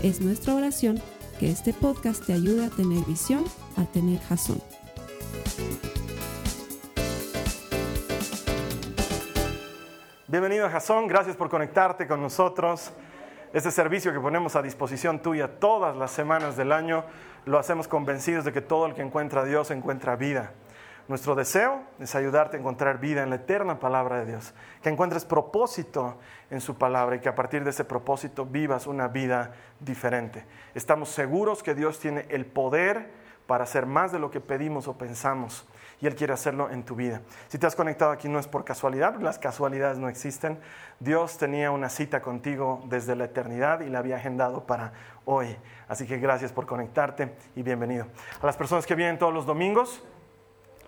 Es nuestra oración que este podcast te ayude a tener visión, a tener jazón. Bienvenido a Jason, gracias por conectarte con nosotros. Este servicio que ponemos a disposición tuya todas las semanas del año, lo hacemos convencidos de que todo el que encuentra a Dios encuentra vida. Nuestro deseo es ayudarte a encontrar vida en la eterna palabra de Dios, que encuentres propósito en su palabra y que a partir de ese propósito vivas una vida diferente. Estamos seguros que Dios tiene el poder para hacer más de lo que pedimos o pensamos y Él quiere hacerlo en tu vida. Si te has conectado aquí no es por casualidad, las casualidades no existen. Dios tenía una cita contigo desde la eternidad y la había agendado para hoy. Así que gracias por conectarte y bienvenido. A las personas que vienen todos los domingos,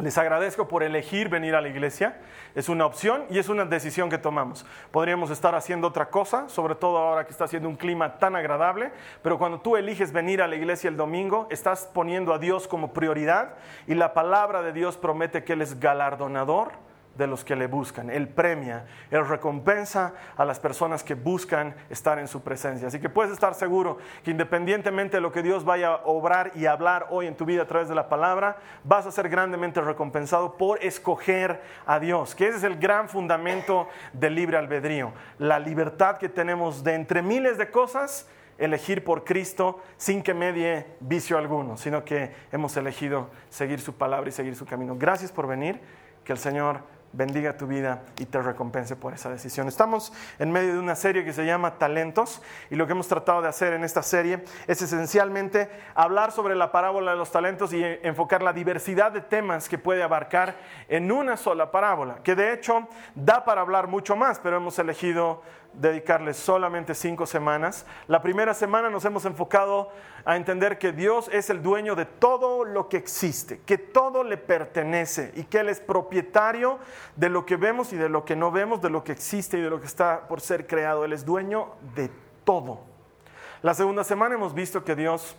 les agradezco por elegir venir a la iglesia. Es una opción y es una decisión que tomamos. Podríamos estar haciendo otra cosa, sobre todo ahora que está haciendo un clima tan agradable, pero cuando tú eliges venir a la iglesia el domingo, estás poniendo a Dios como prioridad y la palabra de Dios promete que Él es galardonador de los que le buscan. Él premia, Él recompensa a las personas que buscan estar en su presencia. Así que puedes estar seguro que independientemente de lo que Dios vaya a obrar y hablar hoy en tu vida a través de la palabra, vas a ser grandemente recompensado por escoger a Dios, que ese es el gran fundamento del libre albedrío, la libertad que tenemos de entre miles de cosas elegir por Cristo sin que medie vicio alguno, sino que hemos elegido seguir su palabra y seguir su camino. Gracias por venir, que el Señor bendiga tu vida y te recompense por esa decisión. Estamos en medio de una serie que se llama Talentos y lo que hemos tratado de hacer en esta serie es esencialmente hablar sobre la parábola de los talentos y enfocar la diversidad de temas que puede abarcar en una sola parábola, que de hecho da para hablar mucho más, pero hemos elegido dedicarles solamente cinco semanas. La primera semana nos hemos enfocado a entender que Dios es el dueño de todo lo que existe, que todo le pertenece y que Él es propietario de lo que vemos y de lo que no vemos, de lo que existe y de lo que está por ser creado. Él es dueño de todo. La segunda semana hemos visto que Dios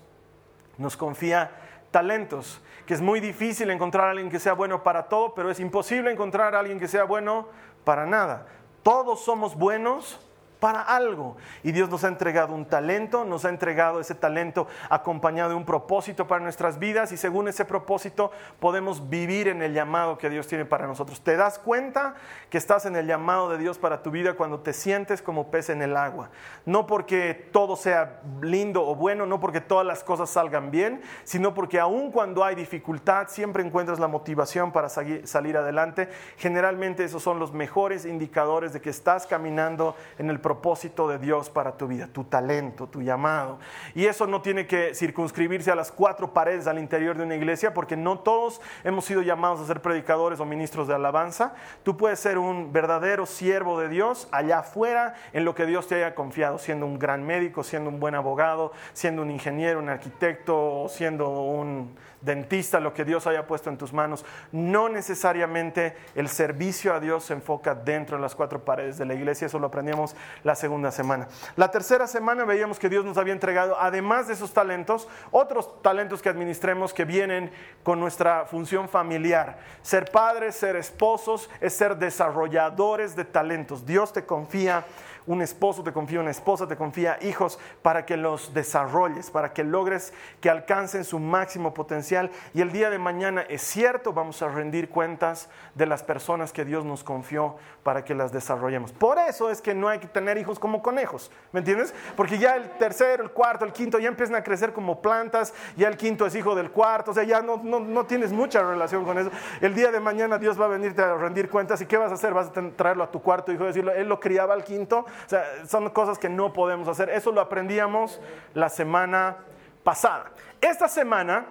nos confía talentos, que es muy difícil encontrar a alguien que sea bueno para todo, pero es imposible encontrar a alguien que sea bueno para nada. Todos somos buenos para algo. Y Dios nos ha entregado un talento, nos ha entregado ese talento acompañado de un propósito para nuestras vidas y según ese propósito podemos vivir en el llamado que Dios tiene para nosotros. ¿Te das cuenta que estás en el llamado de Dios para tu vida cuando te sientes como pez en el agua? No porque todo sea lindo o bueno, no porque todas las cosas salgan bien, sino porque aun cuando hay dificultad siempre encuentras la motivación para salir adelante. Generalmente esos son los mejores indicadores de que estás caminando en el propósito propósito de Dios para tu vida, tu talento, tu llamado. Y eso no tiene que circunscribirse a las cuatro paredes al interior de una iglesia, porque no todos hemos sido llamados a ser predicadores o ministros de alabanza. Tú puedes ser un verdadero siervo de Dios allá afuera en lo que Dios te haya confiado, siendo un gran médico, siendo un buen abogado, siendo un ingeniero, un arquitecto, siendo un dentista, lo que Dios haya puesto en tus manos. No necesariamente el servicio a Dios se enfoca dentro de las cuatro paredes de la iglesia, eso lo aprendíamos la segunda semana. La tercera semana veíamos que Dios nos había entregado, además de esos talentos, otros talentos que administremos que vienen con nuestra función familiar. Ser padres, ser esposos, es ser desarrolladores de talentos. Dios te confía un esposo te confía, una esposa te confía hijos para que los desarrolles, para que logres que alcancen su máximo potencial. Y el día de mañana es cierto, vamos a rendir cuentas de las personas que Dios nos confió para que las desarrollemos. Por eso es que no hay que tener hijos como conejos, ¿me entiendes? Porque ya el tercero, el cuarto, el quinto ya empiezan a crecer como plantas, ya el quinto es hijo del cuarto, o sea, ya no, no, tienes mucha relación con eso. El día de mañana Dios va a venirte a rendir cuentas y ¿qué vas a hacer? Vas a traerlo a tu cuarto, hijo, decirlo, él lo criaba al quinto, o sea, son cosas que no podemos hacer. Eso lo aprendíamos la semana pasada. Esta semana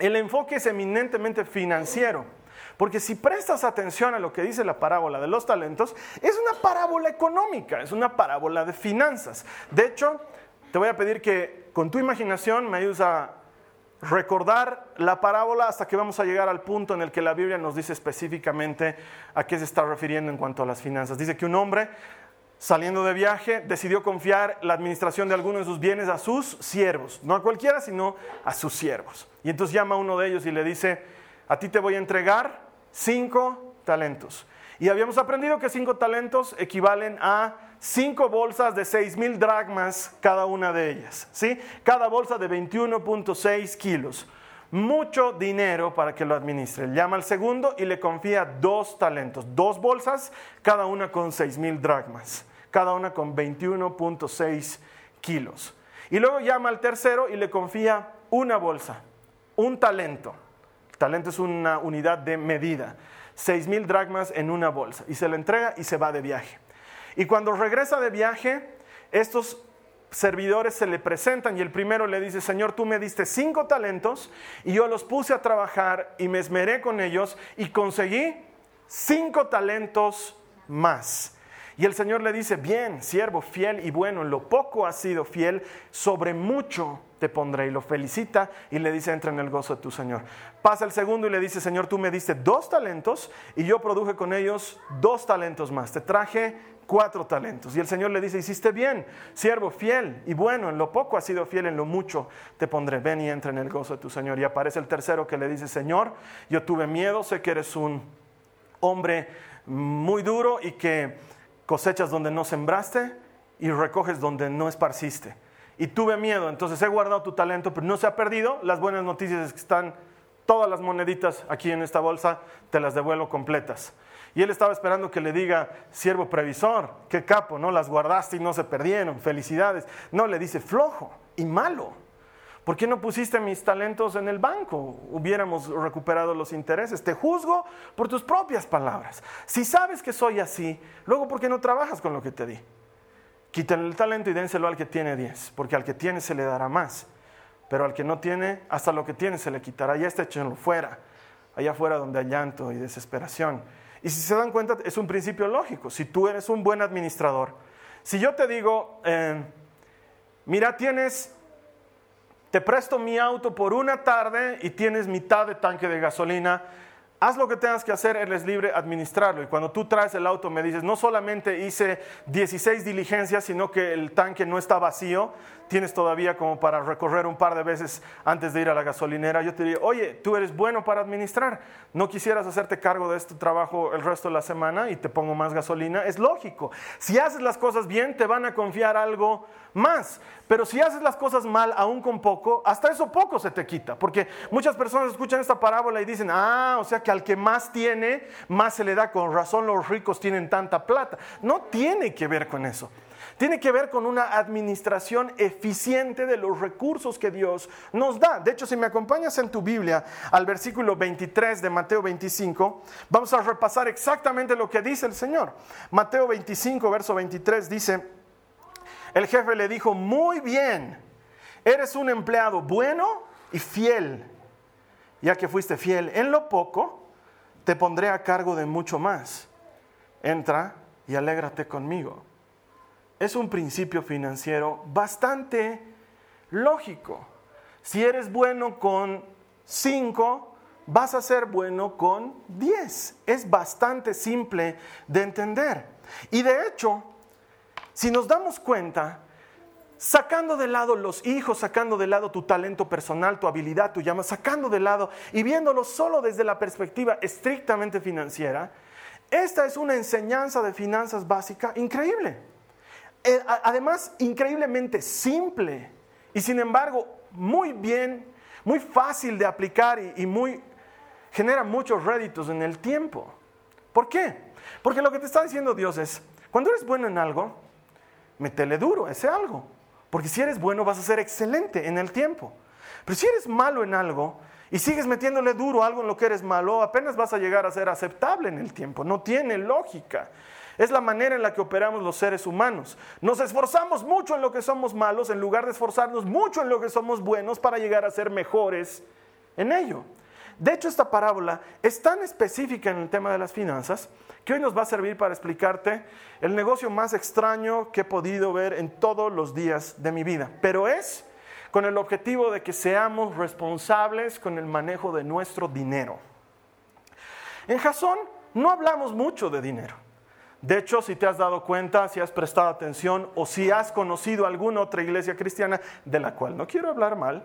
el enfoque es eminentemente financiero. Porque si prestas atención a lo que dice la parábola de los talentos, es una parábola económica, es una parábola de finanzas. De hecho, te voy a pedir que con tu imaginación me ayudes a recordar la parábola hasta que vamos a llegar al punto en el que la Biblia nos dice específicamente a qué se está refiriendo en cuanto a las finanzas. Dice que un hombre saliendo de viaje decidió confiar la administración de algunos de sus bienes a sus siervos, no a cualquiera, sino a sus siervos. Y entonces llama a uno de ellos y le dice, a ti te voy a entregar cinco talentos. Y habíamos aprendido que cinco talentos equivalen a cinco bolsas de seis mil dracmas cada una de ellas. ¿sí? Cada bolsa de 21.6 kilos. Mucho dinero para que lo administre. Llama al segundo y le confía dos talentos, dos bolsas, cada una con seis mil dracmas, cada una con 21.6 kilos. Y luego llama al tercero y le confía una bolsa, un talento. El talento es una unidad de medida. seis mil dracmas en una bolsa. Y se le entrega y se va de viaje. Y cuando regresa de viaje, estos servidores se le presentan y el primero le dice, Señor, tú me diste cinco talentos y yo los puse a trabajar y me esmeré con ellos y conseguí cinco talentos más. Y el Señor le dice, bien, siervo fiel y bueno, en lo poco has sido fiel, sobre mucho te pondré. Y lo felicita y le dice, entra en el gozo de tu Señor. Pasa el segundo y le dice, Señor, tú me diste dos talentos y yo produje con ellos dos talentos más. Te traje cuatro talentos. Y el Señor le dice, hiciste bien, siervo fiel y bueno, en lo poco has sido fiel, en lo mucho te pondré, ven y entra en el gozo de tu Señor. Y aparece el tercero que le dice, Señor, yo tuve miedo, sé que eres un hombre muy duro y que cosechas donde no sembraste y recoges donde no esparciste. Y tuve miedo, entonces he guardado tu talento, pero no se ha perdido. Las buenas noticias es que están todas las moneditas aquí en esta bolsa, te las devuelvo completas. Y él estaba esperando que le diga, siervo previsor, qué capo, ¿no? Las guardaste y no se perdieron, felicidades. No, le dice, flojo y malo. ¿Por qué no pusiste mis talentos en el banco? Hubiéramos recuperado los intereses. Te juzgo por tus propias palabras. Si sabes que soy así, luego ¿por qué no trabajas con lo que te di? Quítale el talento y dénselo al que tiene diez, porque al que tiene se le dará más. Pero al que no tiene, hasta lo que tiene se le quitará. Ya está echenlo fuera, allá afuera donde hay llanto y desesperación. Y si se dan cuenta, es un principio lógico. Si tú eres un buen administrador, si yo te digo, eh, mira, tienes, te presto mi auto por una tarde y tienes mitad de tanque de gasolina, haz lo que tengas que hacer, eres libre administrarlo. Y cuando tú traes el auto me dices, no solamente hice 16 diligencias, sino que el tanque no está vacío, tienes todavía como para recorrer un par de veces antes de ir a la gasolinera, yo te diría, oye, tú eres bueno para administrar, no quisieras hacerte cargo de este trabajo el resto de la semana y te pongo más gasolina, es lógico. Si haces las cosas bien, te van a confiar algo más, pero si haces las cosas mal, aún con poco, hasta eso poco se te quita, porque muchas personas escuchan esta parábola y dicen, ah, o sea que al que más tiene, más se le da, con razón los ricos tienen tanta plata. No tiene que ver con eso tiene que ver con una administración eficiente de los recursos que Dios nos da. De hecho, si me acompañas en tu Biblia al versículo 23 de Mateo 25, vamos a repasar exactamente lo que dice el Señor. Mateo 25, verso 23 dice, el jefe le dijo, muy bien, eres un empleado bueno y fiel. Ya que fuiste fiel en lo poco, te pondré a cargo de mucho más. Entra y alégrate conmigo es un principio financiero bastante lógico. Si eres bueno con 5, vas a ser bueno con 10. Es bastante simple de entender. Y de hecho, si nos damos cuenta, sacando de lado los hijos, sacando de lado tu talento personal, tu habilidad, tu llama, sacando de lado y viéndolo solo desde la perspectiva estrictamente financiera, esta es una enseñanza de finanzas básica increíble. Eh, además increíblemente simple y sin embargo muy bien, muy fácil de aplicar y, muy genera muchos réditos en el tiempo. ¿Por qué? Porque lo que te está diciendo Dios es, cuando eres bueno en algo, metele duro ese algo. Porque si eres bueno vas a ser excelente en el tiempo. Pero si eres malo en algo y sigues metiéndole duro algo en lo que eres malo, apenas vas a llegar a ser aceptable en el tiempo. No tiene lógica. Es la manera en la que operamos los seres humanos. Nos esforzamos mucho en lo que somos malos en lugar de esforzarnos mucho en lo que somos buenos para llegar a ser mejores en ello. De hecho, esta parábola es tan específica en el tema de las finanzas que hoy nos va a servir para explicarte el negocio más extraño que he podido ver en todos los días de mi vida. Pero es con el objetivo de que seamos responsables con el manejo de nuestro dinero. En Jasón no hablamos mucho de dinero. De hecho, si te has dado cuenta, si has prestado atención o si has conocido alguna otra iglesia cristiana de la cual no quiero hablar mal,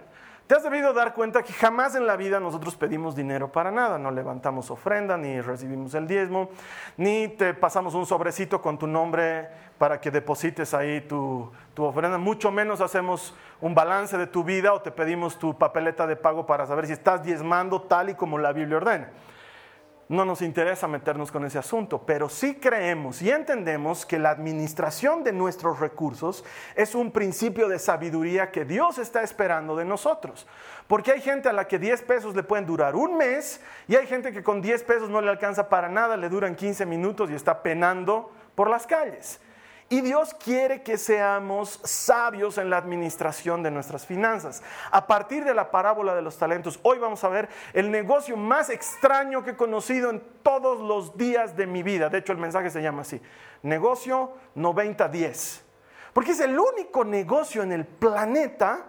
te has debido dar cuenta que jamás en la vida nosotros pedimos dinero para nada, no levantamos ofrenda, ni recibimos el diezmo, ni te pasamos un sobrecito con tu nombre para que deposites ahí tu, tu, ofrenda, mucho menos hacemos un balance de tu vida o te pedimos tu papeleta de pago para saber si estás diezmando tal y como la Biblia ordena no nos interesa meternos con ese asunto, pero sí creemos y entendemos que la administración de nuestros recursos es un principio de sabiduría que Dios está esperando de nosotros. Porque hay gente a la que 10 pesos le pueden durar un mes y hay gente que con 10 pesos no le alcanza para nada, le duran 15 minutos y está penando por las calles. Y Dios quiere que seamos sabios en la administración de nuestras finanzas. A partir de la parábola de los talentos, hoy vamos a ver el negocio más extraño que he conocido en todos los días de mi vida. De hecho, el mensaje se llama así, negocio 90-10. Porque es el único negocio en el planeta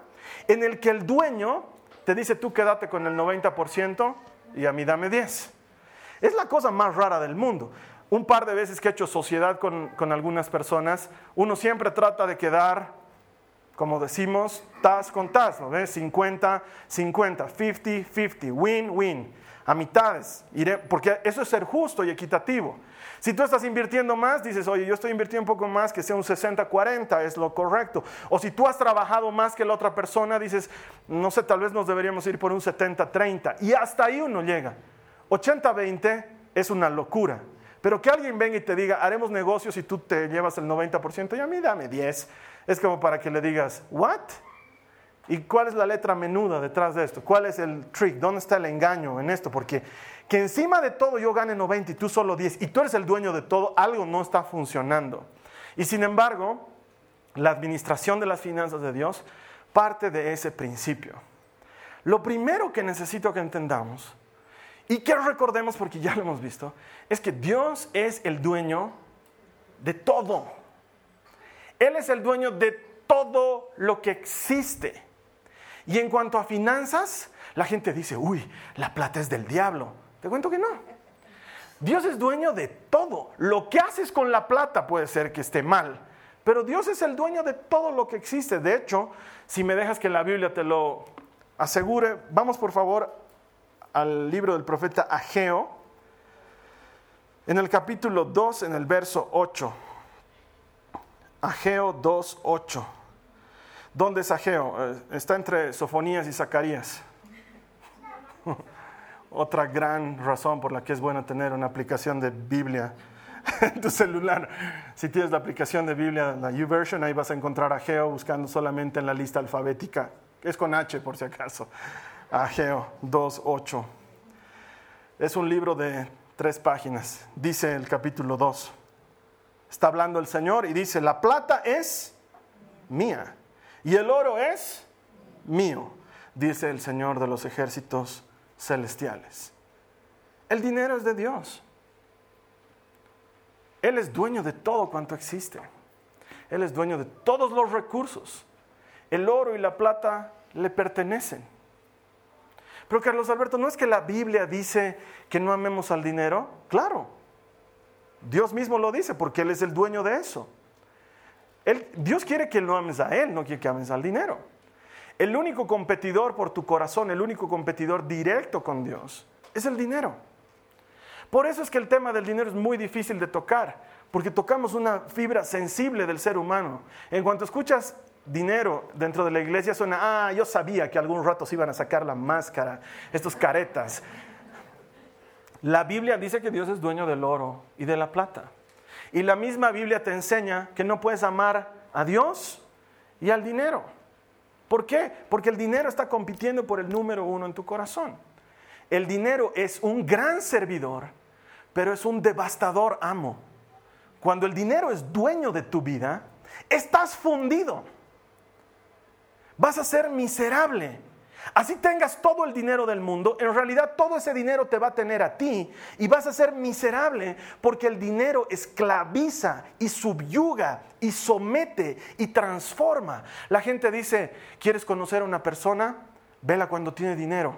en el que el dueño te dice, tú quédate con el 90% y a mí dame 10. Es la cosa más rara del mundo un par de veces que he hecho sociedad con, algunas personas, uno siempre trata de quedar, como decimos, tas con tas, ¿no ves? 50, 50, 50, 50, win, win, a mitades, porque eso es ser justo y equitativo. Si tú estás invirtiendo más, dices, oye, yo estoy invirtiendo un poco más, que sea un 60-40, es lo correcto. O si tú has trabajado más que la otra persona, dices, no sé, tal vez nos deberíamos ir por un 70-30. Y hasta ahí uno llega. 80-20 es una locura. Pero que alguien venga y te diga, haremos negocios y tú te llevas el 90% y a mí dame 10. Es como para que le digas, ¿what? ¿Y cuál es la letra menuda detrás de esto? ¿Cuál es el trick? ¿Dónde está el engaño en esto? Porque que encima de todo yo gane 90 y tú solo 10 y tú eres el dueño de todo, algo no está funcionando. Y sin embargo, la administración de las finanzas de Dios parte de ese principio. Lo primero que necesito que entendamos y que recordemos, porque ya lo hemos visto, es que Dios es el dueño de todo. Él es el dueño de todo lo que existe. Y en cuanto a finanzas, la gente dice, uy, la plata es del diablo. Te cuento que no. Dios es dueño de todo. Lo que haces con la plata puede ser que esté mal, pero Dios es el dueño de todo lo que existe. De hecho, si me dejas que la Biblia te lo asegure, vamos por favor al libro del profeta Ageo, en el capítulo 2, en el verso 8. Ageo 2, 8. ¿Dónde es Ageo? Eh, está entre Sofonías y Zacarías. Otra gran razón por la que es bueno tener una aplicación de Biblia en tu celular. Si tienes la aplicación de Biblia, la YouVersion, ahí vas a encontrar Ageo buscando solamente en la lista alfabética. Es con H por si acaso. Ageo 2.8. Es un libro de tres páginas. Dice el capítulo 2. Está hablando el Señor y dice, la plata es mía y el oro es mío, dice el Señor de los ejércitos celestiales. El dinero es de Dios. Él es dueño de todo cuanto existe. Él es dueño de todos los recursos. El oro y la plata le pertenecen. Pero Carlos Alberto, ¿no es que la Biblia dice que no amemos al dinero? Claro, Dios mismo lo dice porque Él es el dueño de eso. Dios quiere que lo ames a Él, no quiere que ames al dinero. El único competidor por tu corazón, el único competidor directo con Dios, es el dinero. Por eso es que el tema del dinero es muy difícil de tocar, porque tocamos una fibra sensible del ser humano. En cuanto escuchas dinero dentro de la iglesia suena, ah, yo sabía que algún rato se iban a sacar la máscara, estos caretas. La Biblia dice que Dios es dueño del oro y de la plata. Y la misma Biblia te enseña que no puedes amar a Dios y al dinero. ¿Por qué? Porque el dinero está compitiendo por el número uno en tu corazón. El dinero es un gran servidor, pero es un devastador amo. Cuando el dinero es dueño de tu vida, estás fundido vas a ser miserable. Así tengas todo el dinero del mundo, en realidad todo ese dinero te va a tener a ti y vas a ser miserable porque el dinero esclaviza y subyuga y somete y transforma. La gente dice, ¿quieres conocer a una persona? Vela cuando tiene dinero.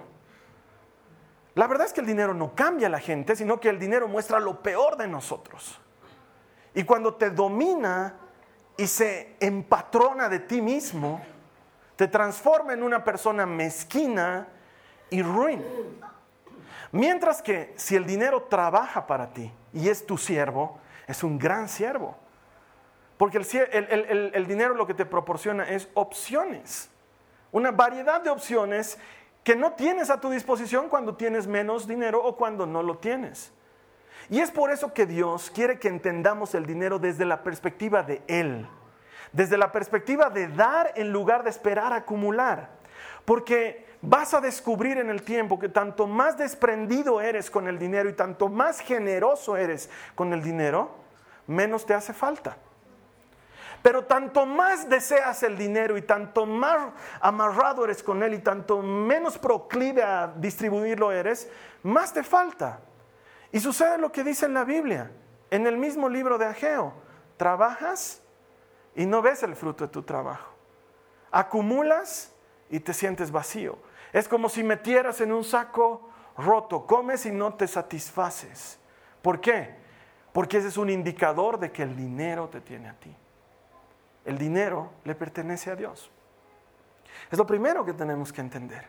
La verdad es que el dinero no cambia a la gente, sino que el dinero muestra lo peor de nosotros. Y cuando te domina y se empatrona de ti mismo, te transforma en una persona mezquina y ruin. Mientras que si el dinero trabaja para ti y es tu siervo, es un gran siervo. Porque el, el, dinero lo que te proporciona es opciones, una variedad de opciones que no tienes a tu disposición cuando tienes menos dinero o cuando no lo tienes. Y es por eso que Dios quiere que entendamos el dinero desde la perspectiva de Él desde la perspectiva de dar en lugar de esperar acumular. Porque vas a descubrir en el tiempo que tanto más desprendido eres con el dinero y tanto más generoso eres con el dinero, menos te hace falta. Pero tanto más deseas el dinero y tanto más amarrado eres con él y tanto menos proclive a distribuirlo eres, más te falta. Y sucede lo que dice en la Biblia, en el mismo libro de Ageo. Trabajas y no ves el fruto de tu trabajo. Acumulas y te sientes vacío. Es como si metieras en un saco roto, comes y no te satisfaces. ¿Por qué? Porque ese es un indicador de que el dinero te tiene a ti. El dinero le pertenece a Dios. Es lo primero que tenemos que entender.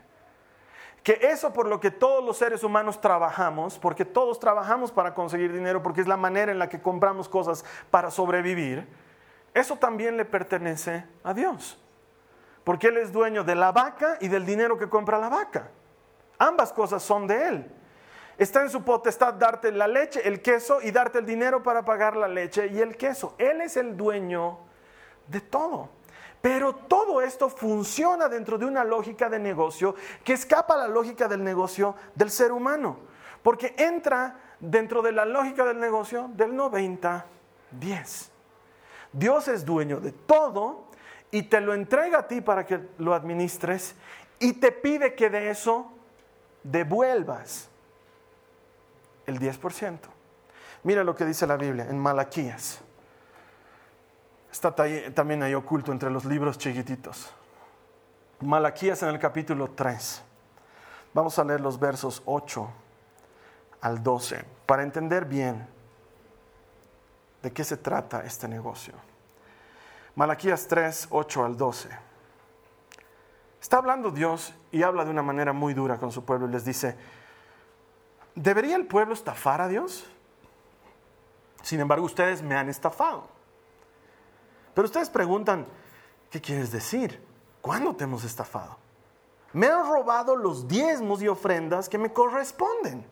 Que eso por lo que todos los seres humanos trabajamos, porque todos trabajamos para conseguir dinero, porque es la manera en la que compramos cosas para sobrevivir, eso también le pertenece a Dios. Porque Él es dueño de la vaca y del dinero que compra la vaca. Ambas cosas son de Él. Está en su potestad darte la leche, el queso y darte el dinero para pagar la leche y el queso. Él es el dueño de todo. Pero todo esto funciona dentro de una lógica de negocio que escapa a la lógica del negocio del ser humano. Porque entra dentro de la lógica del negocio del 90-10. Dios es dueño de todo y te lo entrega a ti para que lo administres y te pide que de eso devuelvas el 10%. Mira lo que dice la Biblia en Malaquías. Está también ahí oculto entre los libros chiquititos. Malaquías en el capítulo 3. Vamos a leer los versos 8 al 12 para entender bien de qué se trata este negocio. Malaquías 3, 8 al 12. Está hablando Dios y habla de una manera muy dura con su pueblo y les dice, ¿debería el pueblo estafar a Dios? Sin embargo, ustedes me han estafado. Pero ustedes preguntan, ¿qué quieres decir? ¿Cuándo te hemos estafado? Me han robado los diezmos y ofrendas que me corresponden.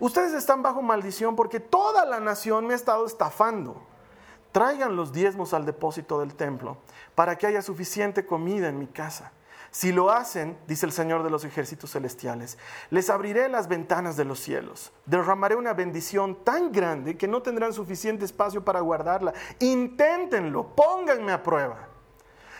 Ustedes están bajo maldición porque toda la nación me ha estado estafando. Traigan los diezmos al depósito del templo para que haya suficiente comida en mi casa. Si lo hacen, dice el Señor de los ejércitos celestiales, les abriré las ventanas de los cielos, derramaré una bendición tan grande que no tendrán suficiente espacio para guardarla. Inténtenlo, pónganme a prueba.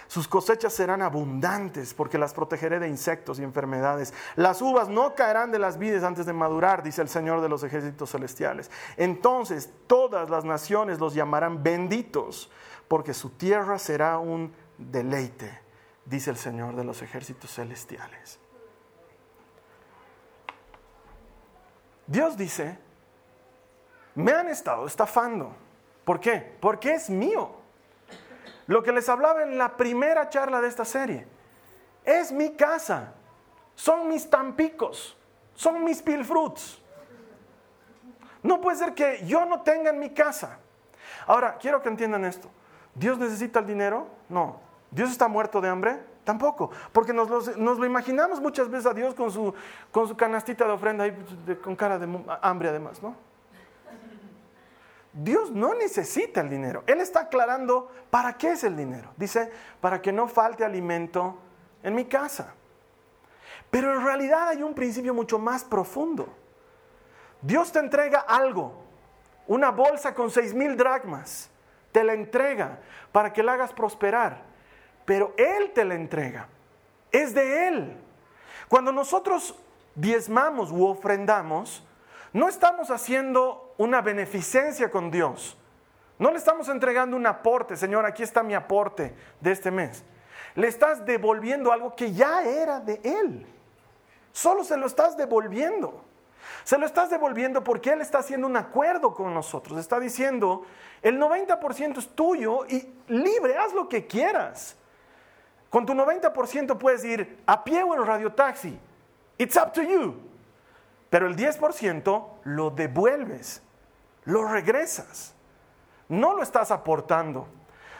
Sus cosechas serán abundantes porque las protegeré de insectos y enfermedades. Las uvas no caerán de las vides antes de madurar, dice el Señor de los ejércitos celestiales. Entonces todas las naciones los llamarán benditos porque su tierra será un deleite, dice el Señor de los ejércitos celestiales. Dios dice, me han estado estafando. ¿Por qué? Porque es mío. Lo que les hablaba en la primera charla de esta serie. Es mi casa. Son mis tampicos. Son mis pilfruits. No puede ser que yo no tenga en mi casa. Ahora, quiero que entiendan esto. ¿Dios necesita el dinero? No. ¿Dios está muerto de hambre? Tampoco. Porque nos lo, imaginamos muchas veces a Dios con su, con su canastita de ofrenda y con cara de hambre además, ¿no? Dios no necesita el dinero. Él está aclarando para qué es el dinero. Dice, para que no falte alimento en mi casa. Pero en realidad hay un principio mucho más profundo. Dios te entrega algo, una bolsa con seis mil dracmas, te la entrega para que la hagas prosperar, pero Él te la entrega, es de Él. Cuando nosotros diezmamos u ofrendamos, no estamos haciendo una beneficencia con Dios. No le estamos entregando un aporte, Señor, aquí está mi aporte de este mes. Le estás devolviendo algo que ya era de Él. Solo se lo estás devolviendo. Se lo estás devolviendo porque Él está haciendo un acuerdo con nosotros. Está diciendo, el 90% es tuyo y libre, haz lo que quieras. Con tu 90% puedes ir a pie o en radiotaxi. It's up to you. Pero el 10% lo devuelves, lo regresas. No lo estás aportando.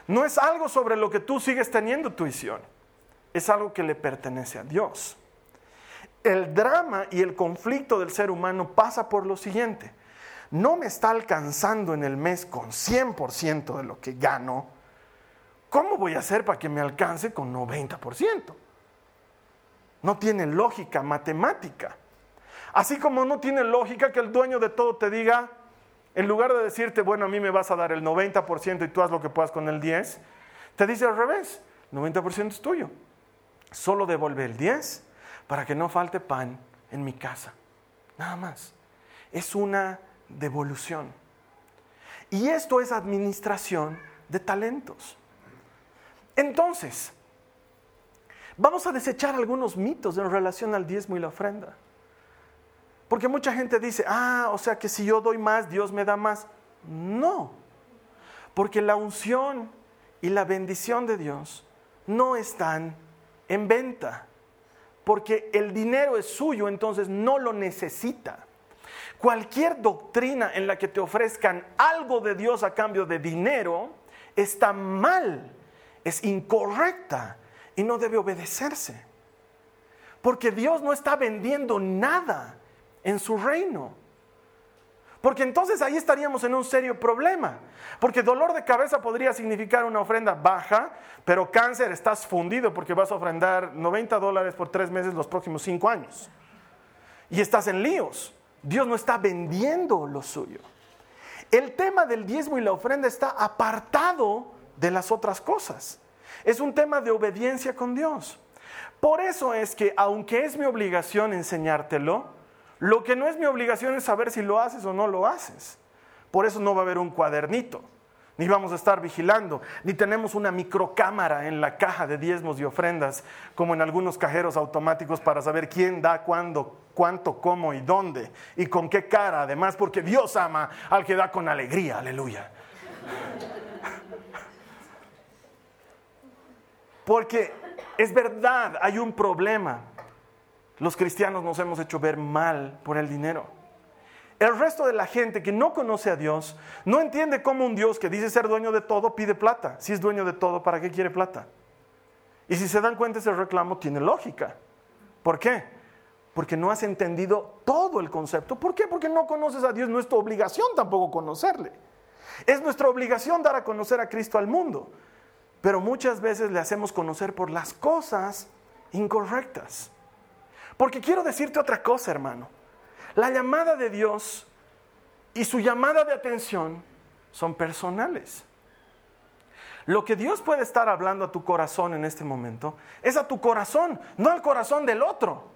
No es algo sobre lo que tú sigues teniendo tuición. Es algo que le pertenece a Dios. El drama y el conflicto del ser humano pasa por lo siguiente. No me está alcanzando en el mes con 100% de lo que gano. ¿Cómo voy a hacer para que me alcance con 90%? No tiene lógica matemática. Así como no tiene lógica que el dueño de todo te diga, en lugar de decirte, bueno, a mí me vas a dar el 90% y tú haz lo que puedas con el 10, te dice al revés, 90% es tuyo. Solo devuelve el 10 para que no falte pan en mi casa. Nada más. Es una devolución. Y esto es administración de talentos. Entonces, Vamos a desechar algunos mitos en relación al diezmo y la ofrenda. Porque mucha gente dice, ah, o sea que si yo doy más, Dios me da más. No, porque la unción y la bendición de Dios no están en venta. Porque el dinero es suyo, entonces no lo necesita. Cualquier doctrina en la que te ofrezcan algo de Dios a cambio de dinero está mal, es incorrecta y no debe obedecerse. Porque Dios no está vendiendo nada en su reino. Porque entonces ahí estaríamos en un serio problema. Porque dolor de cabeza podría significar una ofrenda baja, pero cáncer estás fundido porque vas a ofrendar 90 dólares por tres meses los próximos cinco años. Y estás en líos. Dios no está vendiendo lo suyo. El tema del diezmo y la ofrenda está apartado de las otras cosas. Es un tema de obediencia con Dios. Por eso es que, aunque es mi obligación enseñártelo, lo que no es mi obligación es saber si lo haces o no lo haces. Por eso no va a haber un cuadernito, ni vamos a estar vigilando, ni tenemos una microcámara en la caja de diezmos y ofrendas, como en algunos cajeros automáticos para saber quién da cuándo, cuánto, cómo y dónde, y con qué cara, además, porque Dios ama al que da con alegría, aleluya. Porque es verdad, hay un problema. Los cristianos nos hemos hecho ver mal por el dinero. El resto de la gente que no conoce a Dios no entiende cómo un Dios que dice ser dueño de todo pide plata. Si es dueño de todo, ¿para qué quiere plata? Y si se dan cuenta, ese reclamo tiene lógica. ¿Por qué? Porque no has entendido todo el concepto. ¿Por qué? Porque no conoces a Dios. No es tu obligación tampoco conocerle. Es nuestra obligación dar a conocer a Cristo al mundo pero muchas veces le hacemos conocer por las cosas incorrectas. Porque quiero decirte otra cosa, hermano. La llamada de Dios y su llamada de atención son personales. Lo que Dios puede estar hablando a tu corazón en este momento es a tu corazón, no al corazón del otro.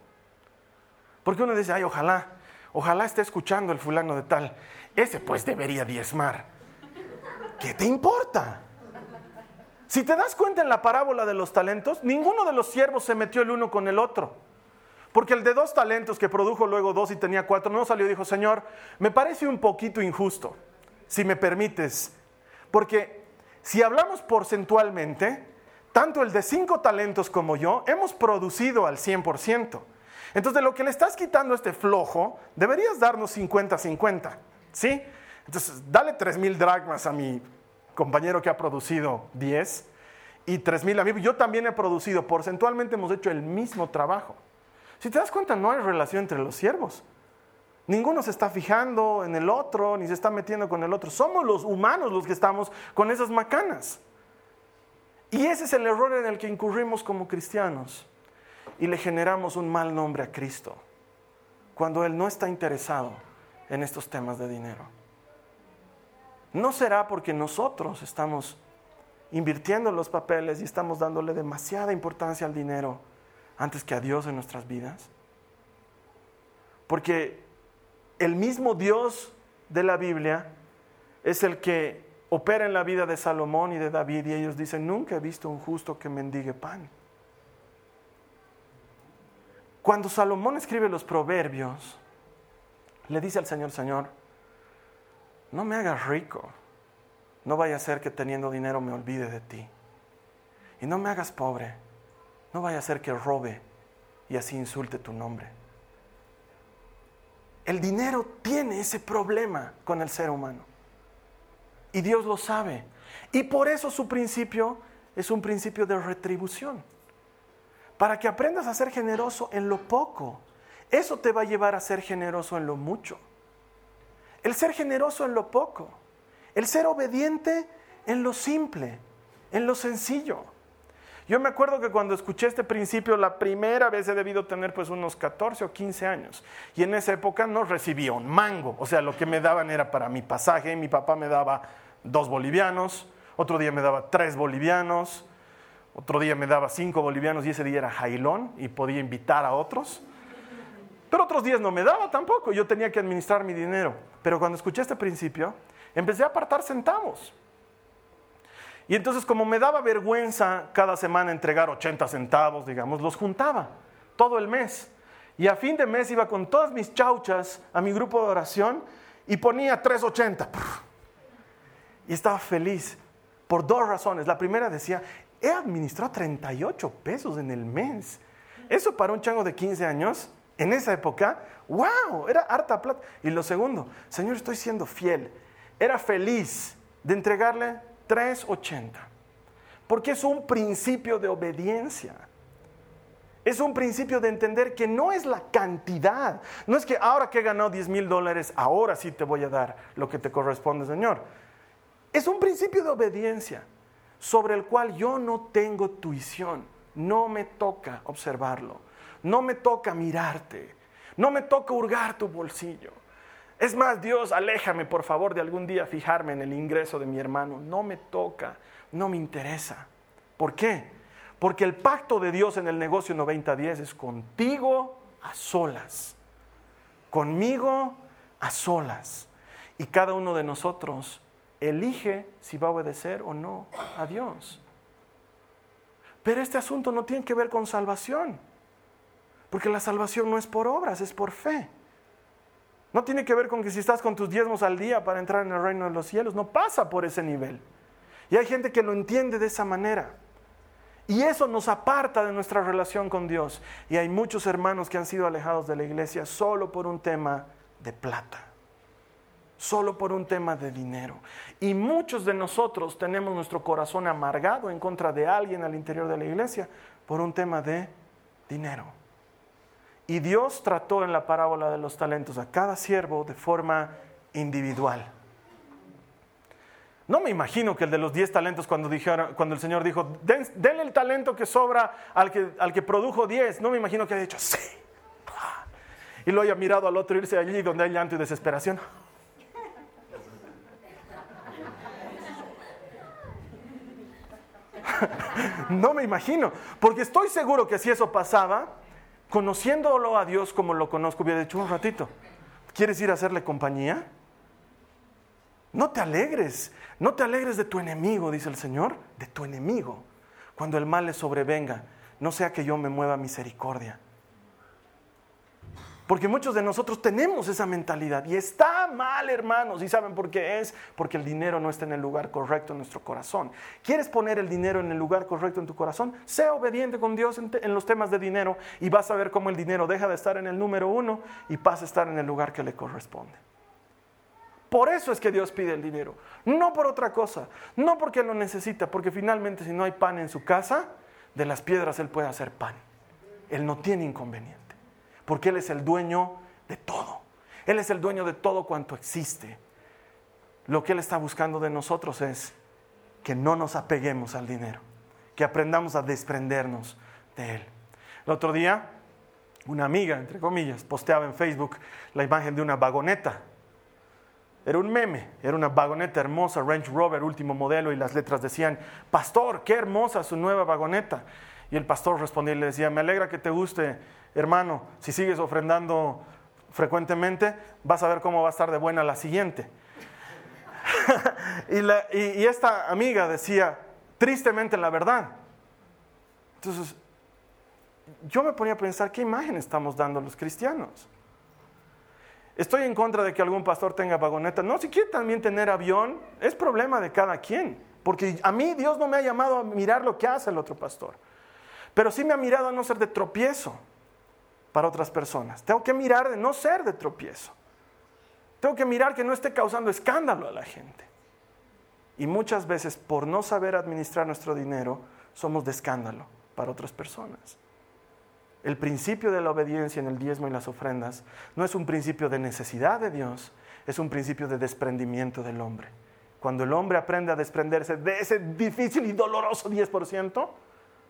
Porque uno dice, ay, ojalá, ojalá esté escuchando el fulano de tal. Ese pues debería diezmar. ¿Qué te importa? Si te das cuenta en la parábola de los talentos, ninguno de los siervos se metió el uno con el otro. Porque el de dos talentos que produjo luego dos y tenía cuatro, no salió y dijo, Señor, me parece un poquito injusto, si me permites. Porque si hablamos porcentualmente, tanto el de cinco talentos como yo hemos producido al 100%. Entonces, de lo que le estás quitando este flojo, deberías darnos 50-50. ¿Sí? Entonces, dale tres mil dracmas a mi compañero que ha producido 10 y 3 mil a mí. Yo también he producido, porcentualmente hemos hecho el mismo trabajo. Si te das cuenta, no hay relación entre los siervos. Ninguno se está fijando en el otro, ni se está metiendo con el otro. Somos los humanos los que estamos con esas macanas. Y ese es el error en el que incurrimos como cristianos. Y le generamos un mal nombre a Cristo, cuando Él no está interesado en estos temas de dinero. No será porque nosotros estamos invirtiendo los papeles y estamos dándole demasiada importancia al dinero antes que a Dios en nuestras vidas? Porque el mismo Dios de la Biblia es el que opera en la vida de Salomón y de David y ellos dicen, nunca he visto un justo que mendigue pan. Cuando Salomón escribe los proverbios, le dice al Señor, Señor, no me hagas rico, no vaya a ser que teniendo dinero me olvide de ti. Y no me hagas pobre, no vaya a ser que robe y así insulte tu nombre. El dinero tiene ese problema con el ser humano. Y Dios lo sabe. Y por eso su principio es un principio de retribución. Para que aprendas a ser generoso en lo poco. Eso te va a llevar a ser generoso en lo mucho. El ser generoso en lo poco. El ser obediente en lo simple, en lo sencillo. Yo me acuerdo que cuando escuché este principio la primera vez he debido tener pues unos 14 o 15 años. Y en esa época no recibía un mango. O sea, lo que me daban era para mi pasaje. Mi papá me daba dos bolivianos, otro día me daba tres bolivianos, otro día me daba cinco bolivianos y ese día era jailón y podía invitar a otros. Pero otros días no me daba tampoco, yo tenía que administrar mi dinero. Pero cuando escuché este principio, empecé a apartar centavos. Y entonces como me daba vergüenza cada semana entregar 80 centavos, digamos, los juntaba todo el mes. Y a fin de mes iba con todas mis chauchas a mi grupo de oración y ponía 380. Y estaba feliz por dos razones. La primera decía, he administrado 38 pesos en el mes. Eso para un chango de 15 años, en esa época, wow, era harta plata. Y lo segundo, Señor, estoy siendo fiel. Era feliz de entregarle 3.80. Porque es un principio de obediencia. Es un principio de entender que no es la cantidad. No es que ahora que he ganado 10 mil dólares, ahora sí te voy a dar lo que te corresponde, Señor. Es un principio de obediencia sobre el cual yo no tengo tuición. No me toca observarlo. No me toca mirarte. No me toca hurgar tu bolsillo. Es más, Dios, aléjame por favor de algún día fijarme en el ingreso de mi hermano. No me toca, no me interesa. ¿Por qué? Porque el pacto de Dios en el negocio 90-10 es contigo a solas. Conmigo a solas. Y cada uno de nosotros elige si va a obedecer o no a Dios. Pero este asunto no tiene que ver con salvación. Porque la salvación no es por obras, es por fe. No tiene que ver con que si estás con tus diezmos al día para entrar en el reino de los cielos, no pasa por ese nivel. Y hay gente que lo entiende de esa manera. Y eso nos aparta de nuestra relación con Dios. Y hay muchos hermanos que han sido alejados de la iglesia solo por un tema de plata, solo por un tema de dinero. Y muchos de nosotros tenemos nuestro corazón amargado en contra de alguien al interior de la iglesia por un tema de dinero. Y Dios trató en la parábola de los talentos a cada siervo de forma individual. No me imagino que el de los diez talentos cuando, dijeron, cuando el Señor dijo, denle el talento que sobra al que, al que produjo diez, no me imagino que haya dicho, sí. Y lo haya mirado al otro irse allí donde hay llanto y desesperación. no me imagino, porque estoy seguro que si eso pasaba, conociéndolo a Dios como lo conozco, hubiera dicho un ratito, ¿quieres ir a hacerle compañía? No te alegres, no te alegres de tu enemigo, dice el Señor, de tu enemigo. Cuando el mal le sobrevenga, no sea que yo me mueva misericordia. Porque muchos de nosotros tenemos esa mentalidad y está mal, hermanos. ¿Y saben por qué es? Porque el dinero no está en el lugar correcto en nuestro corazón. ¿Quieres poner el dinero en el lugar correcto en tu corazón? Sea obediente con Dios en, en los temas de dinero y vas a ver cómo el dinero deja de estar en el número uno y pasa a estar en el lugar que le corresponde. Por eso es que Dios pide el dinero, no por otra cosa, no porque lo necesita, porque finalmente si no hay pan en su casa, de las piedras Él puede hacer pan. Él no tiene inconveniente porque Él es el dueño de todo. Él es el dueño de todo cuanto existe. Lo que Él está buscando de nosotros es que no nos apeguemos al dinero, que aprendamos a desprendernos de Él. El otro día, una amiga, entre comillas, posteaba en Facebook la imagen de una vagoneta. Era un meme, era una vagoneta hermosa, Range Rover, último modelo, y las letras decían, Pastor, qué hermosa su nueva vagoneta. Y el pastor respondía y le decía, me alegra que te guste, hermano, si sigues ofrendando frecuentemente, vas a ver cómo va a estar de buena la siguiente. y, esta amiga decía, tristemente la verdad. Entonces, yo me ponía a pensar, ¿qué imagen estamos dando los cristianos? Estoy en contra de que algún pastor tenga vagoneta. No, si quiere también tener avión, es problema de cada quien. Porque a mí Dios no me ha llamado a mirar lo que hace el otro pastor. Pero sí me ha mirado a no ser de tropiezo para otras personas. Tengo que mirar de no ser de tropiezo. Tengo que mirar que no esté causando escándalo a la gente. Y muchas veces por no saber administrar nuestro dinero, somos de escándalo para otras personas. El principio de la obediencia en el diezmo y las ofrendas no es un principio de necesidad de Dios, es un principio de desprendimiento del hombre. Cuando el hombre aprende a desprenderse de ese difícil y doloroso 10%,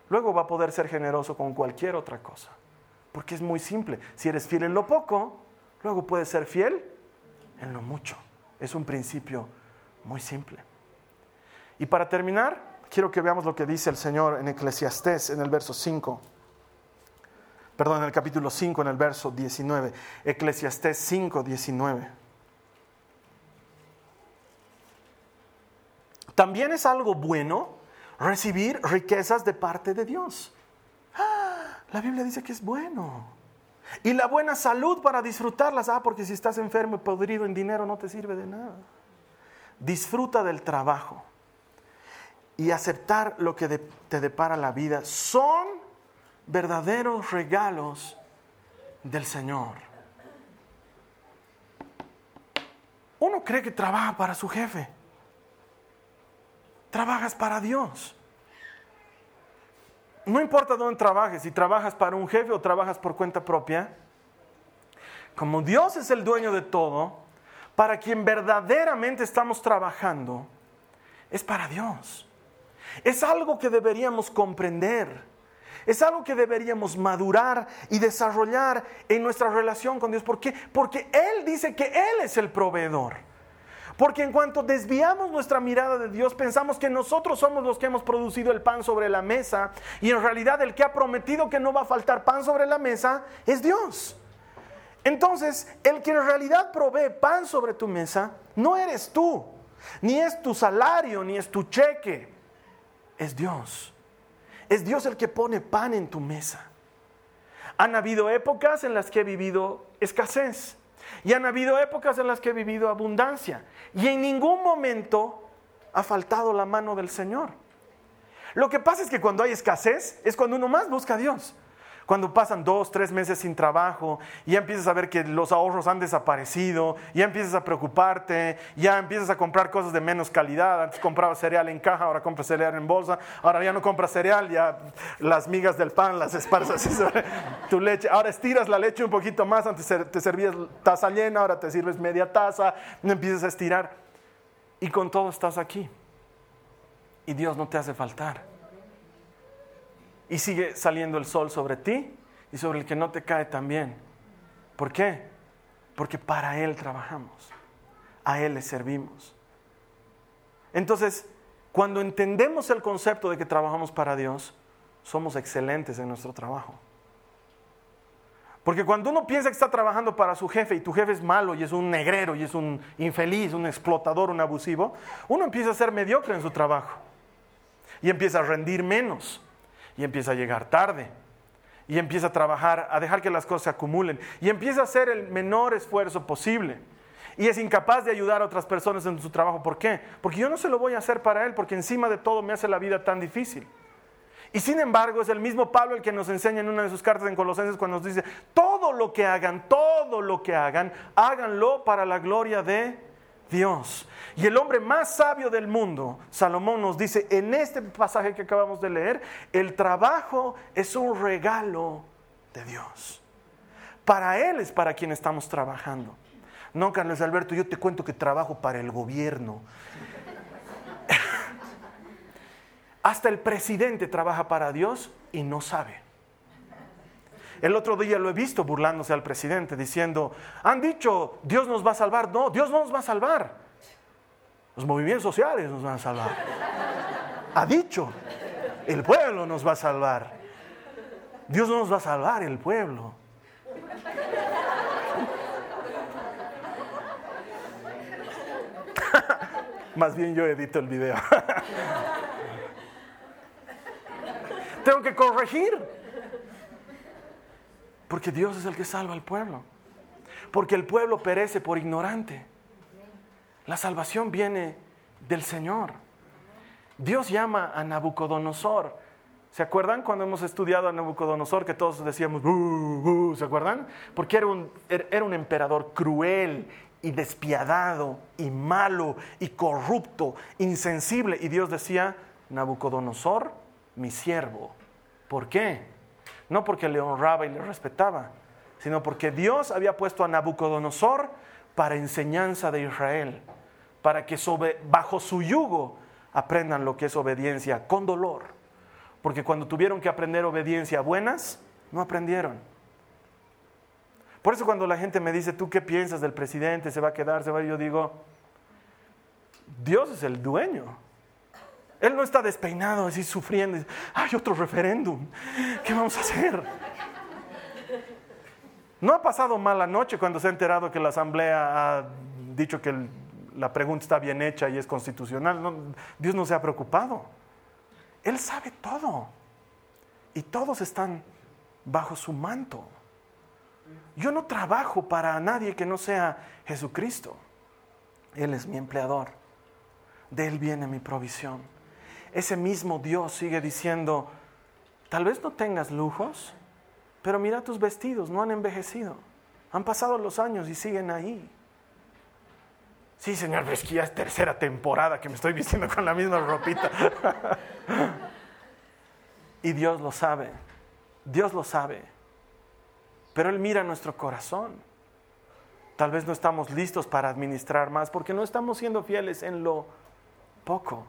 luego va a poder ser generoso con cualquier otra cosa. Porque es muy simple. Si eres fiel en lo poco, luego puedes ser fiel en lo mucho. Es un principio muy simple. Y para terminar, quiero que veamos lo que dice el Señor en Eclesiastés en el verso 5. Perdón, en el capítulo 5, en el verso 19. Eclesiastés 5, 19. También es algo bueno recibir riquezas de parte de Dios. La Biblia dice que es bueno. Y la buena salud para disfrutarlas. Ah, porque si estás enfermo y podrido en dinero no te sirve de nada. Disfruta del trabajo y aceptar lo que te depara la vida. Son verdaderos regalos del Señor. Uno cree que trabaja para su jefe. Trabajas para Dios. No importa dónde trabajes, si trabajas para un jefe o trabajas por cuenta propia, como Dios es el dueño de todo, para quien verdaderamente estamos trabajando, es para Dios. Es algo que deberíamos comprender. Es algo que deberíamos madurar y desarrollar en nuestra relación con Dios. ¿Por qué? Porque Él dice que Él es el proveedor. Porque en cuanto desviamos nuestra mirada de Dios, pensamos que nosotros somos los que hemos producido el pan sobre la mesa y en realidad el que ha prometido que no va a faltar pan sobre la mesa es Dios. Entonces, el que en realidad provee pan sobre tu mesa no eres tú, ni es tu salario, ni es tu cheque, es Dios. Es Dios el que pone pan en tu mesa. Han habido épocas en las que he vivido escasez. Y han habido épocas en las que he vivido abundancia. Y en ningún momento ha faltado la mano del Señor. Lo que pasa es que cuando hay escasez es cuando uno más busca a Dios. Cuando pasan dos, tres meses sin trabajo, ya empiezas a ver que los ahorros han desaparecido, ya empiezas a preocuparte, ya empiezas a comprar cosas de menos calidad. Antes comprabas cereal en caja, ahora compras cereal en bolsa, ahora ya no compras cereal, ya las migas del pan las esparzas tu leche. Ahora estiras la leche un poquito más, antes te servías taza llena, ahora te sirves media taza, no empiezas a estirar. Y con todo estás aquí. Y Dios no te hace faltar y sigue saliendo el sol sobre ti y sobre el que no te cae también. ¿Por qué? Porque para Él trabajamos, a Él le servimos. Entonces, cuando entendemos el concepto de que trabajamos para Dios, somos excelentes en nuestro trabajo. Porque cuando uno piensa que está trabajando para su jefe y tu jefe es malo y es un negrero y es un infeliz, un explotador, un abusivo, uno empieza a ser mediocre en su trabajo y empieza a rendir menos y empieza a llegar tarde. Y empieza a trabajar, a dejar que las cosas se acumulen. Y empieza a hacer el menor esfuerzo posible. Y es incapaz de ayudar a otras personas en su trabajo. ¿Por qué? Porque yo no se lo voy a hacer para él, porque encima de todo me hace la vida tan difícil. Y sin embargo, es el mismo Pablo el que nos enseña en una de sus cartas en Colosenses cuando nos dice, todo lo que hagan, todo lo que hagan, háganlo para la gloria de Dios. Y el hombre más sabio del mundo, Salomón nos dice en este pasaje que acabamos de leer, el trabajo es un regalo de Dios. Para Él es para quien estamos trabajando. No, Carlos Alberto, yo te cuento que trabajo para el gobierno. Hasta el presidente trabaja para Dios y no sabe. El otro día lo he visto burlándose al presidente diciendo, han dicho, Dios nos va a salvar. No, Dios no nos va a salvar. Los movimientos sociales nos van a salvar. Ha dicho, el pueblo nos va a salvar. Dios no nos va a salvar el pueblo. Más bien yo edito el video. Tengo que corregir. Porque Dios es el que salva al pueblo. Porque el pueblo perece por ignorante. La salvación viene del Señor. Dios llama a Nabucodonosor. ¿Se acuerdan cuando hemos estudiado a Nabucodonosor que todos decíamos, ¿se acuerdan? Porque era un, er, era un emperador cruel y despiadado y malo y corrupto, insensible. Y Dios decía, Nabucodonosor, mi siervo. ¿Por qué? No porque le honraba y le respetaba, sino porque Dios había puesto a Nabucodonosor para enseñanza de Israel, para que bajo su yugo aprendan lo que es obediencia con dolor. Porque cuando tuvieron que aprender obediencia buenas, no aprendieron. Por eso cuando la gente me dice, ¿tú qué piensas del presidente? ¿Se va a quedar? ¿Se va? Yo digo, Dios es el dueño. Él no está despeinado así sufriendo. Hay otro referéndum. ¿Qué vamos a hacer? No ha pasado mala noche cuando se ha enterado que la Asamblea ha dicho que la pregunta está bien hecha y es constitucional. Dios no se ha preocupado. Él sabe todo. Y todos están bajo su manto. Yo no trabajo para nadie que no sea Jesucristo. Él es mi empleador. De Él viene mi provisión. Ese mismo Dios sigue diciendo, tal vez no tengas lujos, pero mira tus vestidos, no han envejecido. Han pasado los años y siguen ahí. Sí, Señor, pero es que ya es tercera temporada que me estoy vistiendo con la misma ropita. y Dios lo sabe. Dios lo sabe. Pero Él mira nuestro corazón. Tal vez no estamos listos para administrar más porque no estamos siendo fieles en lo poco.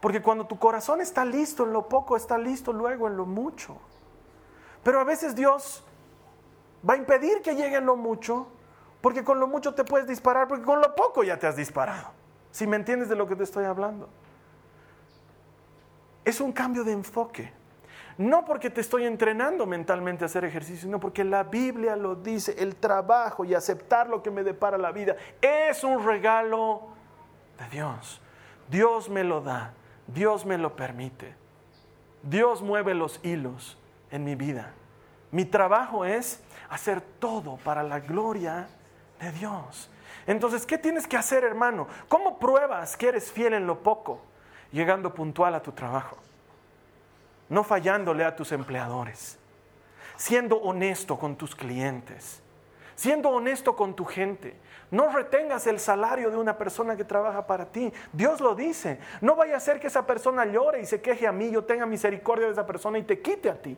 Porque cuando tu corazón está listo en lo poco, está listo luego en lo mucho. Pero a veces Dios va a impedir que llegue en lo mucho, porque con lo mucho te puedes disparar, porque con lo poco ya te has disparado. Si me entiendes de lo que te estoy hablando. Es un cambio de enfoque. No porque te estoy entrenando mentalmente a hacer ejercicio, sino porque la Biblia lo dice, el trabajo y aceptar lo que me depara la vida es un regalo de Dios. Dios me lo da, Dios me lo permite. Dios mueve los hilos en mi vida. Mi trabajo es hacer todo para la gloria de Dios. Entonces, ¿qué tienes que hacer, hermano? ¿Cómo pruebas que eres fiel en lo poco? Llegando puntual a tu trabajo no fallándole a tus empleadores, siendo honesto con tus clientes, siendo honesto con tu gente. No retengas el salario de una persona que trabaja para ti. Dios lo dice. No vaya a ser que esa persona llore y se queje a mí, yo tenga misericordia de esa persona y te quite a ti.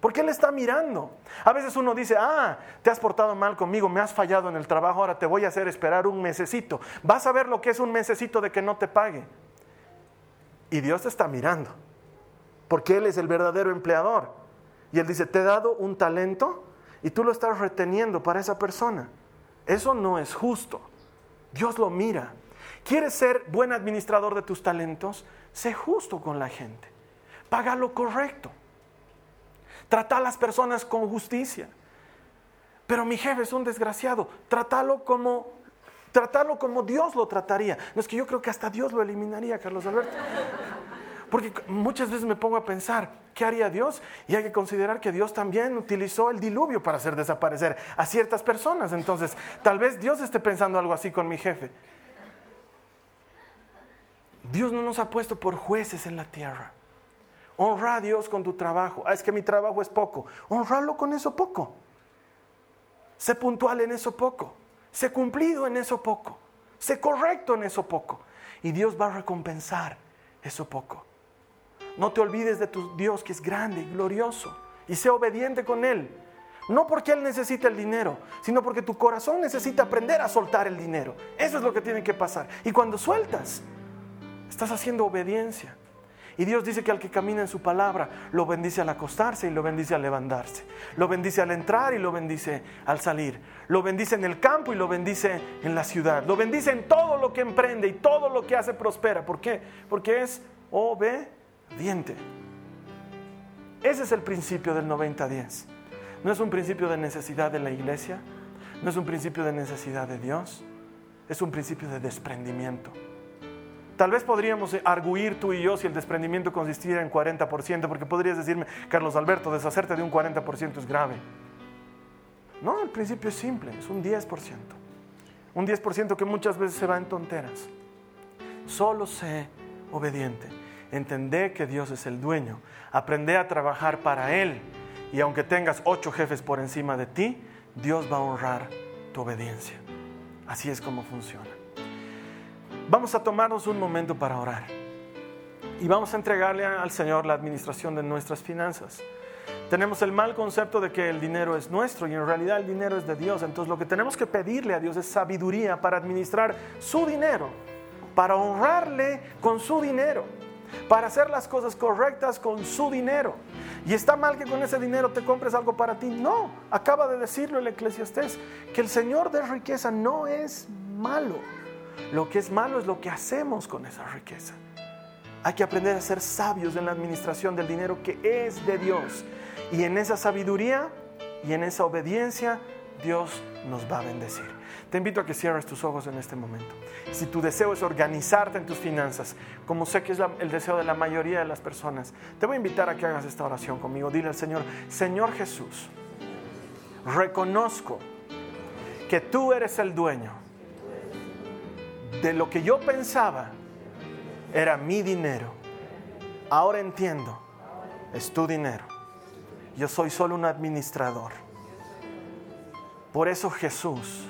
Porque Él está mirando. A veces uno dice, ah, te has portado mal conmigo, me has fallado en el trabajo, ahora te voy a hacer esperar un mesecito. Vas a ver lo que es un mesecito de que no te pague. Y Dios te está mirando porque Él es el verdadero empleador. Y Él dice, te he dado un talento y tú lo estás reteniendo para esa persona. Eso no es justo. Dios lo mira. ¿Quieres ser buen administrador de tus talentos? Sé justo con la gente. Paga lo correcto. Trata a las personas con justicia. Pero mi jefe es un desgraciado. Trátalo como, trátalo como Dios lo trataría. No es que yo creo que hasta Dios lo eliminaría, Carlos Alberto. Porque muchas veces me pongo a pensar, ¿qué haría Dios? Y hay que considerar que Dios también utilizó el diluvio para hacer desaparecer a ciertas personas. Entonces, tal vez Dios esté pensando algo así con mi jefe. Dios no nos ha puesto por jueces en la tierra. Honra a Dios con tu trabajo. Ah, es que mi trabajo es poco. Honralo con eso poco. Sé puntual en eso poco. Sé cumplido en eso poco. Sé correcto en eso poco. Y Dios va a recompensar eso poco. No te olvides de tu Dios que es grande y glorioso y sé obediente con Él. No porque Él necesita el dinero, sino porque tu corazón necesita aprender a soltar el dinero. Eso es lo que tiene que pasar. Y cuando sueltas, estás haciendo obediencia. Y Dios dice que al que camina en su palabra, lo bendice al acostarse y lo bendice al levantarse. Lo bendice al entrar y lo bendice al salir. Lo bendice en el campo y lo bendice en la ciudad. Lo bendice en todo lo que emprende y todo lo que hace prospera. ¿Por qué? Porque es obediente diente. Ese es el principio del 90-10. No es un principio de necesidad de la iglesia, no es un principio de necesidad de Dios, es un principio de desprendimiento. Tal vez podríamos arguir tú y yo si el desprendimiento consistiera en 40%, porque podrías decirme, Carlos Alberto, deshacerte de un 40% es grave. No, el principio es simple, es un 10%. Un 10% que muchas veces se va en tonteras. Solo sé obediente. Entendé que Dios es el dueño. Aprende a trabajar para Él. Y aunque tengas ocho jefes por encima de ti, Dios va a honrar tu obediencia. Así es como funciona. Vamos a tomarnos un momento para orar. Y vamos a entregarle al Señor la administración de nuestras finanzas. Tenemos el mal concepto de que el dinero es nuestro y en realidad el dinero es de Dios. Entonces lo que tenemos que pedirle a Dios es sabiduría para administrar su dinero, para honrarle con su dinero, para hacer las cosas correctas con su dinero. Y está mal que con ese dinero te compres algo para ti. No, acaba de decirlo el eclesiastés, que el Señor de riqueza no es malo. Lo que es malo es lo que hacemos con esa riqueza. Hay que aprender a ser sabios en la administración del dinero que es de Dios. Y en esa sabiduría y en esa obediencia Dios nos va a bendecir. Te invito a que cierres tus ojos en este momento. Si tu deseo es organizarte en tus finanzas, como sé que es el deseo de la mayoría de las personas, te voy a invitar a que hagas esta oración conmigo. Dile al Señor, Señor Jesús, reconozco que tú eres el dueño de lo que yo pensaba era mi dinero. Ahora entiendo, es tu dinero. Yo soy solo un administrador. Por eso Jesús,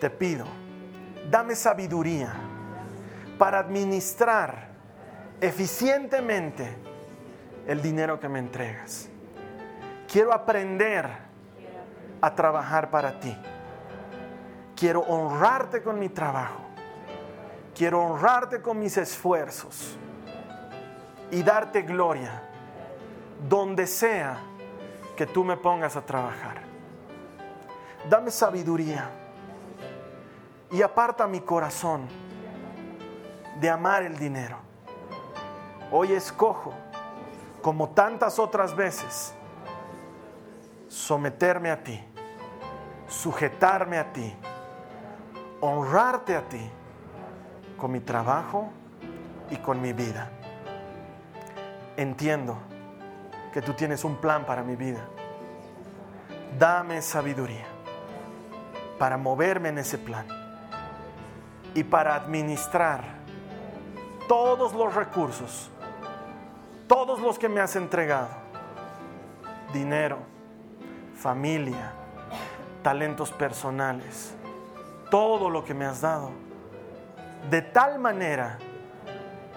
te pido, dame sabiduría para administrar eficientemente el dinero que me entregas. Quiero aprender a trabajar para ti. Quiero honrarte con mi trabajo. Quiero honrarte con mis esfuerzos y darte gloria donde sea que tú me pongas a trabajar. Dame sabiduría y aparta mi corazón de amar el dinero. Hoy escojo, como tantas otras veces, someterme a ti, sujetarme a ti, honrarte a ti con mi trabajo y con mi vida. Entiendo que tú tienes un plan para mi vida. Dame sabiduría para moverme en ese plan y para administrar todos los recursos, todos los que me has entregado, dinero, familia, talentos personales, todo lo que me has dado de tal manera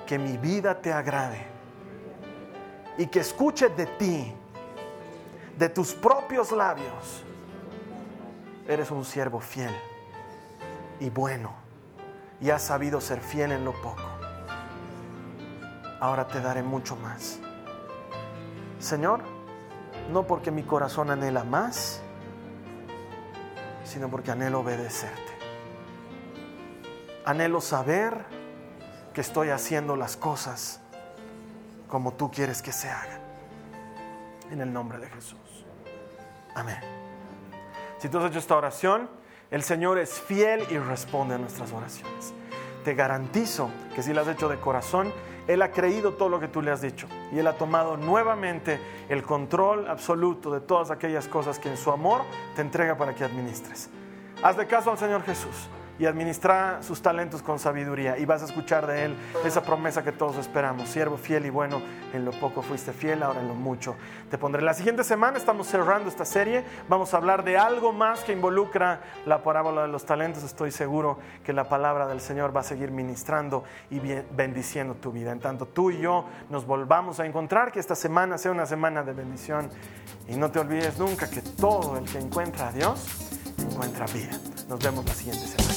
que mi vida te agrade y que escuche de ti, de tus propios labios, eres un siervo fiel y bueno y has sabido ser fiel en lo poco. Ahora te daré mucho más. Señor, no porque mi corazón anhela más, sino porque anhelo obedecerte. Anhelo saber que estoy haciendo las cosas como tú quieres que se hagan. En el nombre de Jesús. Amén. Si tú has hecho esta oración, el Señor es fiel y responde a nuestras oraciones. Te garantizo que si la has hecho de corazón, Él ha creído todo lo que tú le has dicho y Él ha tomado nuevamente el control absoluto de todas aquellas cosas que en su amor te entrega para que administres. Hazle caso al Señor Jesús y administra sus talentos con sabiduría y vas a escuchar de Él esa promesa que todos esperamos. Siervo fiel y bueno, en lo poco fuiste fiel, ahora en lo mucho te pondré. La siguiente semana estamos cerrando esta serie, vamos a hablar de algo más que involucra la parábola de los talentos. Estoy seguro que la palabra del Señor va a seguir ministrando y bendiciendo tu vida. En tanto tú y yo nos volvamos a encontrar, que esta semana sea una semana de bendición y no te olvides nunca que todo el que encuentra a Dios encuentra vida. Nos vemos la siguiente semana.